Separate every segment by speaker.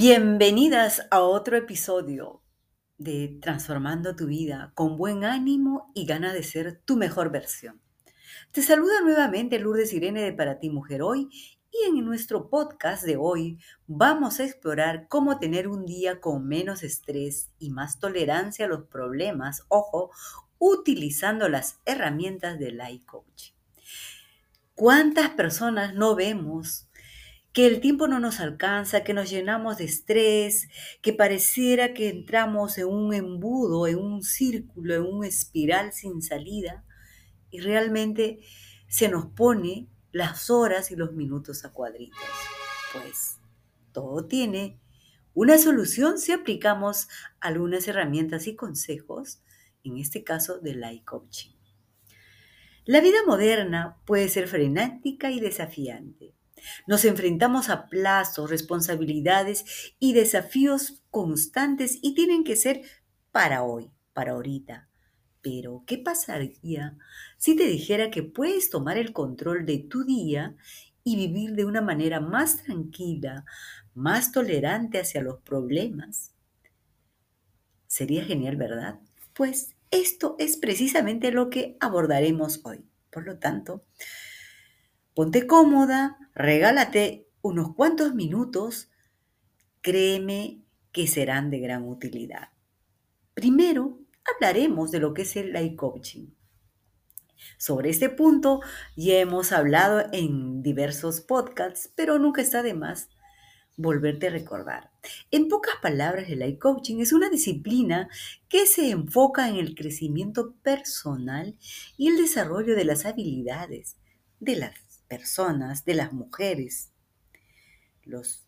Speaker 1: Bienvenidas a otro episodio de Transformando tu vida con buen ánimo y gana de ser tu mejor versión. Te saluda nuevamente Lourdes Irene de Para ti Mujer Hoy y en nuestro podcast de hoy vamos a explorar cómo tener un día con menos estrés y más tolerancia a los problemas, ojo, utilizando las herramientas del Life Coaching. ¿Cuántas personas no vemos que el tiempo no nos alcanza, que nos llenamos de estrés, que pareciera que entramos en un embudo, en un círculo, en un espiral sin salida y realmente se nos pone las horas y los minutos a cuadritos. Pues todo tiene una solución si aplicamos algunas herramientas y consejos, en este caso de Life Coaching. La vida moderna puede ser frenética y desafiante nos enfrentamos a plazos, responsabilidades y desafíos constantes y tienen que ser para hoy, para ahorita. Pero, ¿qué pasaría si te dijera que puedes tomar el control de tu día y vivir de una manera más tranquila, más tolerante hacia los problemas? Sería genial, ¿verdad? Pues esto es precisamente lo que abordaremos hoy. Por lo tanto, Ponte cómoda, regálate unos cuantos minutos, créeme que serán de gran utilidad. Primero, hablaremos de lo que es el life coaching. Sobre este punto ya hemos hablado en diversos podcasts, pero nunca está de más volverte a recordar. En pocas palabras, el life coaching es una disciplina que se enfoca en el crecimiento personal y el desarrollo de las habilidades, de las personas, de las mujeres. Los,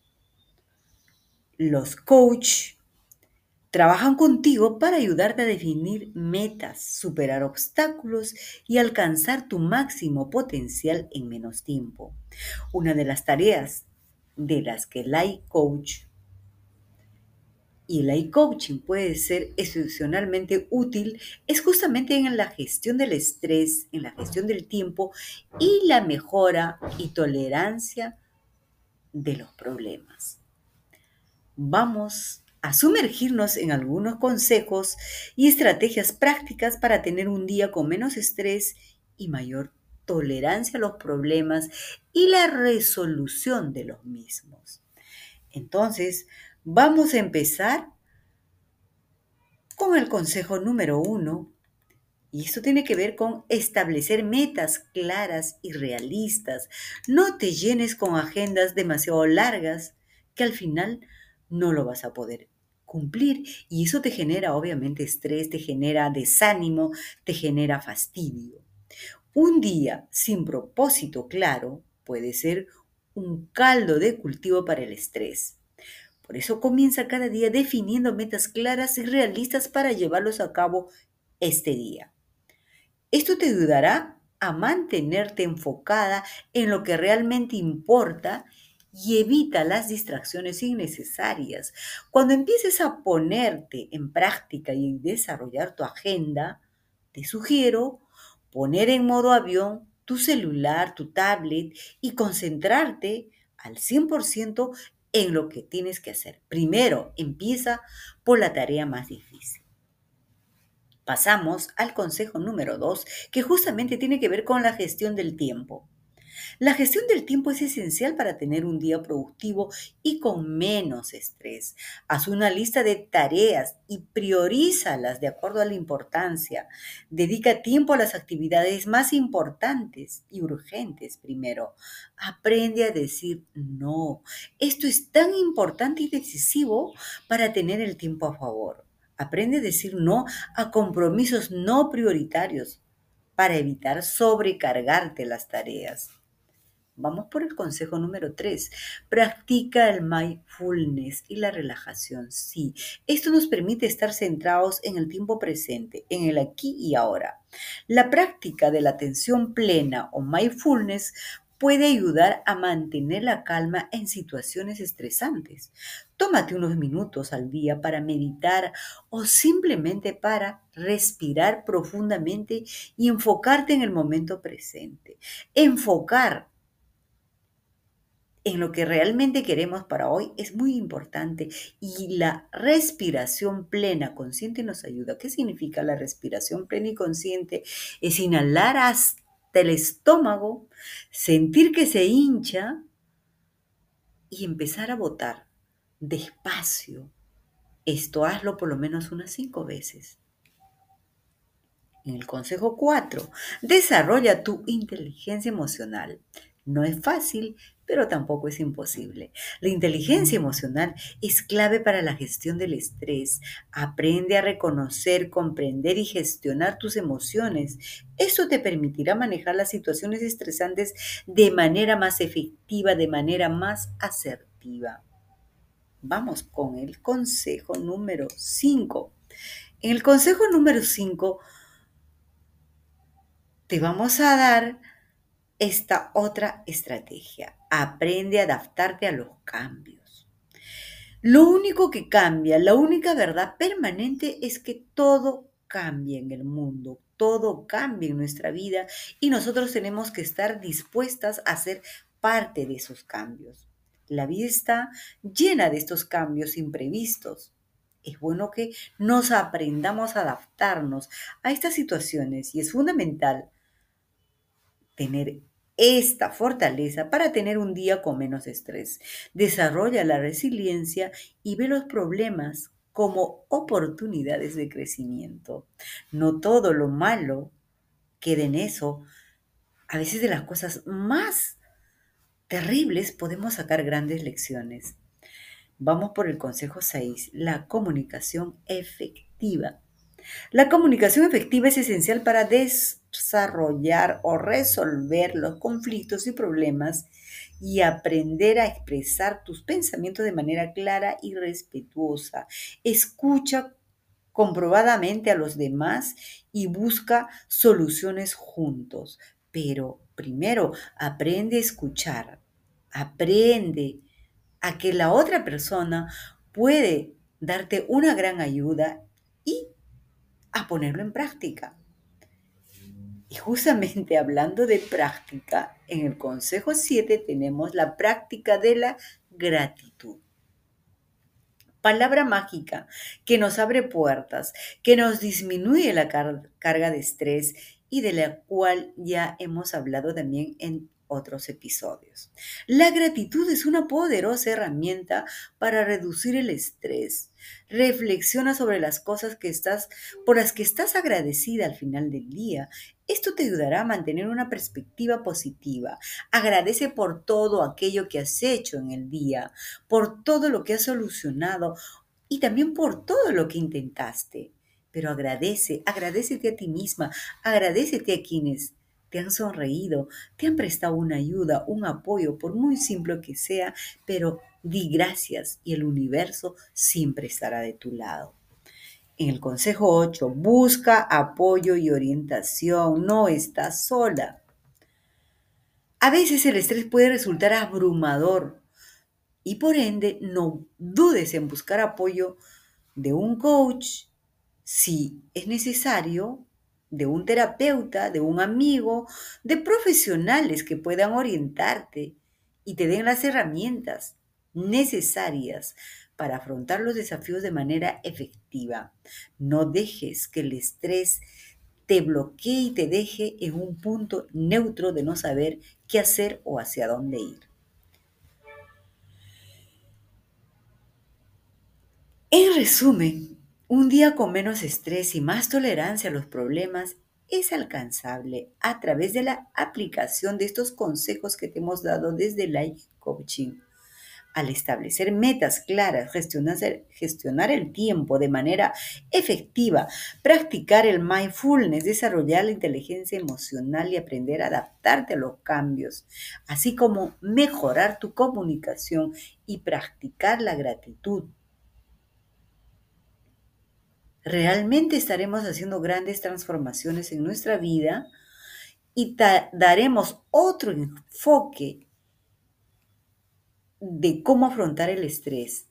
Speaker 1: los coach trabajan contigo para ayudarte a definir metas, superar obstáculos y alcanzar tu máximo potencial en menos tiempo. Una de las tareas de las que el coach y el iCoaching puede ser excepcionalmente útil es justamente en la gestión del estrés, en la gestión del tiempo y la mejora y tolerancia de los problemas. Vamos a sumergirnos en algunos consejos y estrategias prácticas para tener un día con menos estrés y mayor tolerancia a los problemas y la resolución de los mismos. Entonces, Vamos a empezar con el consejo número uno, y esto tiene que ver con establecer metas claras y realistas. No te llenes con agendas demasiado largas que al final no lo vas a poder cumplir y eso te genera obviamente estrés, te genera desánimo, te genera fastidio. Un día sin propósito claro puede ser un caldo de cultivo para el estrés. Por eso comienza cada día definiendo metas claras y realistas para llevarlos a cabo este día. Esto te ayudará a mantenerte enfocada en lo que realmente importa y evita las distracciones innecesarias. Cuando empieces a ponerte en práctica y desarrollar tu agenda, te sugiero poner en modo avión tu celular, tu tablet y concentrarte al 100% en lo que tienes que hacer. Primero, empieza por la tarea más difícil. Pasamos al consejo número dos, que justamente tiene que ver con la gestión del tiempo. La gestión del tiempo es esencial para tener un día productivo y con menos estrés. Haz una lista de tareas y priorízalas de acuerdo a la importancia. Dedica tiempo a las actividades más importantes y urgentes primero. Aprende a decir no. Esto es tan importante y decisivo para tener el tiempo a favor. Aprende a decir no a compromisos no prioritarios para evitar sobrecargarte las tareas. Vamos por el consejo número 3. Practica el mindfulness y la relajación. Sí, esto nos permite estar centrados en el tiempo presente, en el aquí y ahora. La práctica de la atención plena o mindfulness puede ayudar a mantener la calma en situaciones estresantes. Tómate unos minutos al día para meditar o simplemente para respirar profundamente y enfocarte en el momento presente. Enfocar en lo que realmente queremos para hoy es muy importante y la respiración plena consciente nos ayuda. ¿Qué significa la respiración plena y consciente? Es inhalar hasta el estómago, sentir que se hincha y empezar a botar despacio. Esto hazlo por lo menos unas cinco veces. En el consejo 4, desarrolla tu inteligencia emocional. No es fácil, pero tampoco es imposible. La inteligencia emocional es clave para la gestión del estrés. Aprende a reconocer, comprender y gestionar tus emociones. Eso te permitirá manejar las situaciones estresantes de manera más efectiva, de manera más asertiva. Vamos con el consejo número 5. En el consejo número 5 te vamos a dar esta otra estrategia. Aprende a adaptarte a los cambios. Lo único que cambia, la única verdad permanente es que todo cambia en el mundo, todo cambia en nuestra vida y nosotros tenemos que estar dispuestas a ser parte de esos cambios. La vida está llena de estos cambios imprevistos. Es bueno que nos aprendamos a adaptarnos a estas situaciones y es fundamental tener esta fortaleza para tener un día con menos estrés. Desarrolla la resiliencia y ve los problemas como oportunidades de crecimiento. No todo lo malo queda en eso. A veces de las cosas más terribles podemos sacar grandes lecciones. Vamos por el consejo 6, la comunicación efectiva. La comunicación efectiva es esencial para desarrollar o resolver los conflictos y problemas y aprender a expresar tus pensamientos de manera clara y respetuosa. Escucha comprobadamente a los demás y busca soluciones juntos. Pero primero, aprende a escuchar. Aprende a que la otra persona puede darte una gran ayuda y a ponerlo en práctica. Y justamente hablando de práctica, en el Consejo 7 tenemos la práctica de la gratitud. Palabra mágica que nos abre puertas, que nos disminuye la carga de estrés y de la cual ya hemos hablado también en otros episodios. La gratitud es una poderosa herramienta para reducir el estrés. Reflexiona sobre las cosas que estás por las que estás agradecida al final del día. Esto te ayudará a mantener una perspectiva positiva. Agradece por todo aquello que has hecho en el día, por todo lo que has solucionado y también por todo lo que intentaste. Pero agradece, agradecete a ti misma, agradecete a quienes te han sonreído, te han prestado una ayuda, un apoyo, por muy simple que sea, pero di gracias y el universo siempre estará de tu lado. En el consejo 8, busca apoyo y orientación, no estás sola. A veces el estrés puede resultar abrumador y por ende no dudes en buscar apoyo de un coach si es necesario de un terapeuta, de un amigo, de profesionales que puedan orientarte y te den las herramientas necesarias para afrontar los desafíos de manera efectiva. No dejes que el estrés te bloquee y te deje en un punto neutro de no saber qué hacer o hacia dónde ir. En resumen, un día con menos estrés y más tolerancia a los problemas es alcanzable a través de la aplicación de estos consejos que te hemos dado desde Life Coaching. Al establecer metas claras, gestionar, gestionar, el tiempo de manera efectiva, practicar el mindfulness, desarrollar la inteligencia emocional y aprender a adaptarte a los cambios, así como mejorar tu comunicación y practicar la gratitud realmente estaremos haciendo grandes transformaciones en nuestra vida y daremos otro enfoque de cómo afrontar el estrés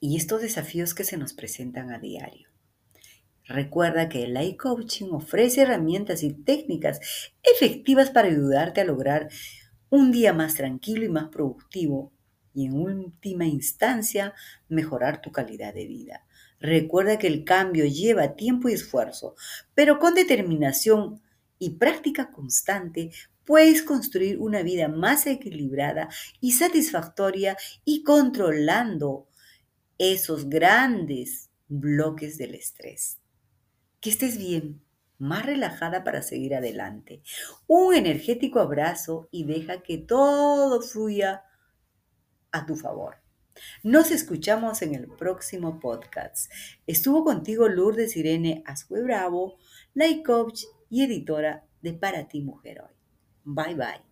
Speaker 1: y estos desafíos que se nos presentan a diario. Recuerda que el Life Coaching ofrece herramientas y técnicas efectivas para ayudarte a lograr un día más tranquilo y más productivo y en última instancia mejorar tu calidad de vida. Recuerda que el cambio lleva tiempo y esfuerzo, pero con determinación y práctica constante puedes construir una vida más equilibrada y satisfactoria y controlando esos grandes bloques del estrés. Que estés bien, más relajada para seguir adelante. Un energético abrazo y deja que todo fluya a tu favor. Nos escuchamos en el próximo podcast. Estuvo contigo Lourdes Irene Azue Bravo, life coach y editora de Para ti Mujer Hoy. Bye bye.